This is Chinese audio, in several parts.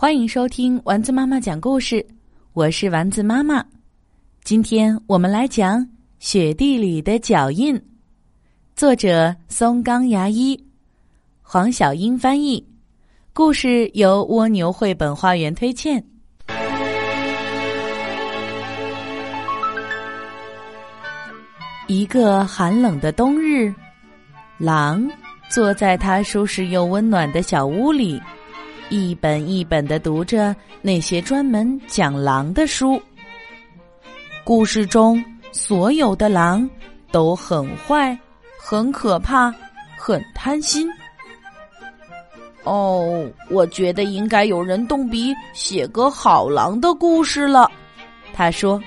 欢迎收听丸子妈妈讲故事，我是丸子妈妈。今天我们来讲《雪地里的脚印》，作者松冈牙一，黄小英翻译，故事由蜗牛绘本花园推荐。一个寒冷的冬日，狼坐在它舒适又温暖的小屋里。一本一本的读着那些专门讲狼的书。故事中所有的狼都很坏、很可怕、很贪心。哦，我觉得应该有人动笔写个好狼的故事了。他说。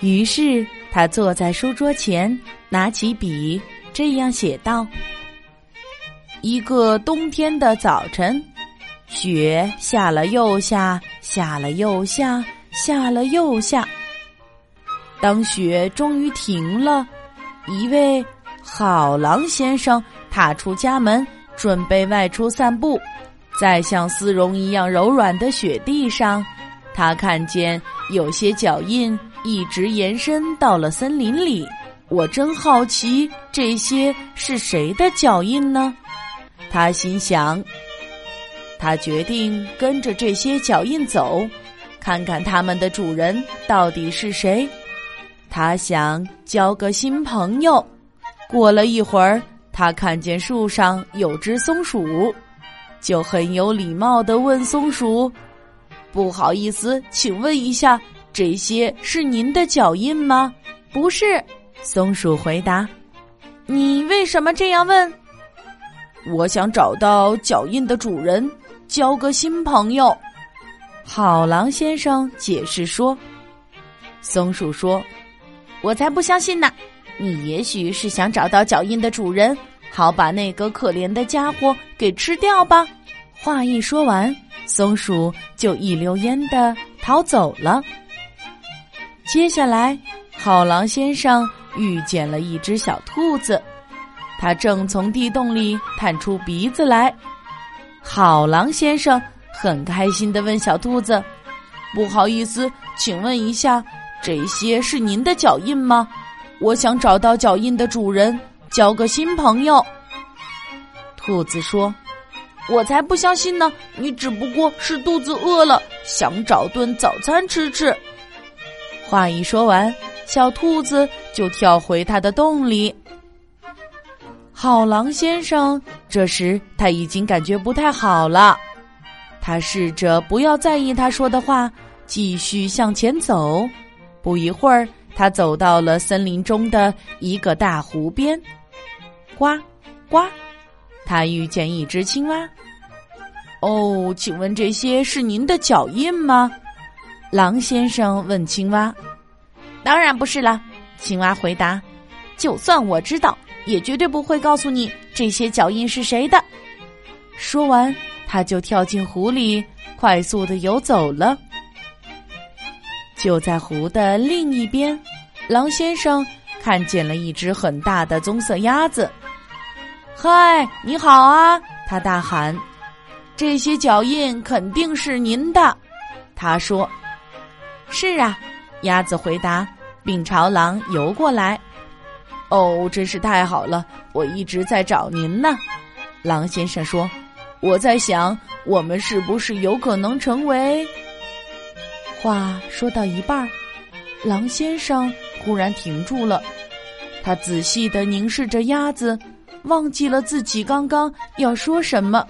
于是他坐在书桌前，拿起笔，这样写道。一个冬天的早晨，雪下了又下，下了又下，下了又下。当雪终于停了，一位好狼先生踏出家门，准备外出散步。在像丝绒一样柔软的雪地上，他看见有些脚印一直延伸到了森林里。我真好奇，这些是谁的脚印呢？他心想，他决定跟着这些脚印走，看看他们的主人到底是谁。他想交个新朋友。过了一会儿，他看见树上有只松鼠，就很有礼貌的问松鼠：“不好意思，请问一下，这些是您的脚印吗？”“不是。”松鼠回答。“你为什么这样问？”我想找到脚印的主人，交个新朋友。好狼先生解释说：“松鼠说，我才不相信呢！你也许是想找到脚印的主人，好把那个可怜的家伙给吃掉吧。”话一说完，松鼠就一溜烟的逃走了。接下来，好狼先生遇见了一只小兔子。他正从地洞里探出鼻子来，好狼先生很开心的问小兔子：“不好意思，请问一下，这些是您的脚印吗？我想找到脚印的主人，交个新朋友。”兔子说：“我才不相信呢！你只不过是肚子饿了，想找顿早餐吃吃。”话一说完，小兔子就跳回它的洞里。好狼先生，这时他已经感觉不太好了。他试着不要在意他说的话，继续向前走。不一会儿，他走到了森林中的一个大湖边。呱，呱，他遇见一只青蛙。哦，请问这些是您的脚印吗？狼先生问青蛙。当然不是了，青蛙回答。就算我知道。也绝对不会告诉你这些脚印是谁的。说完，他就跳进湖里，快速的游走了。就在湖的另一边，狼先生看见了一只很大的棕色鸭子。“嗨，你好啊！”他大喊，“这些脚印肯定是您的。”他说。“是啊。”鸭子回答，并朝狼游过来。哦，真是太好了！我一直在找您呢。狼先生说：“我在想，我们是不是有可能成为……”话说到一半，狼先生忽然停住了，他仔细的凝视着鸭子，忘记了自己刚刚要说什么，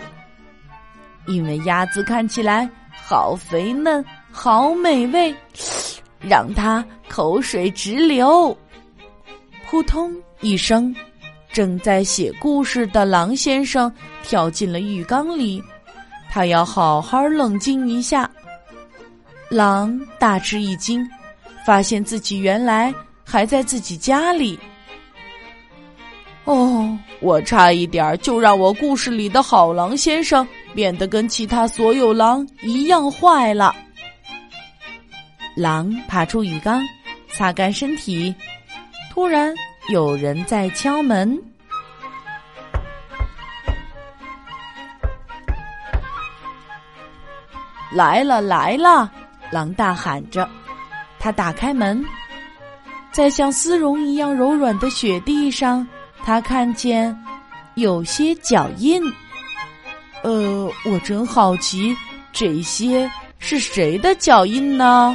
因为鸭子看起来好肥嫩，好美味，让他口水直流。扑通一声，正在写故事的狼先生跳进了浴缸里，他要好好冷静一下。狼大吃一惊，发现自己原来还在自己家里。哦，我差一点就让我故事里的好狼先生变得跟其他所有狼一样坏了。狼爬出浴缸，擦干身体。突然，有人在敲门。来了来了！狼大喊着，他打开门，在像丝绒一样柔软的雪地上，他看见有些脚印。呃，我真好奇，这些是谁的脚印呢？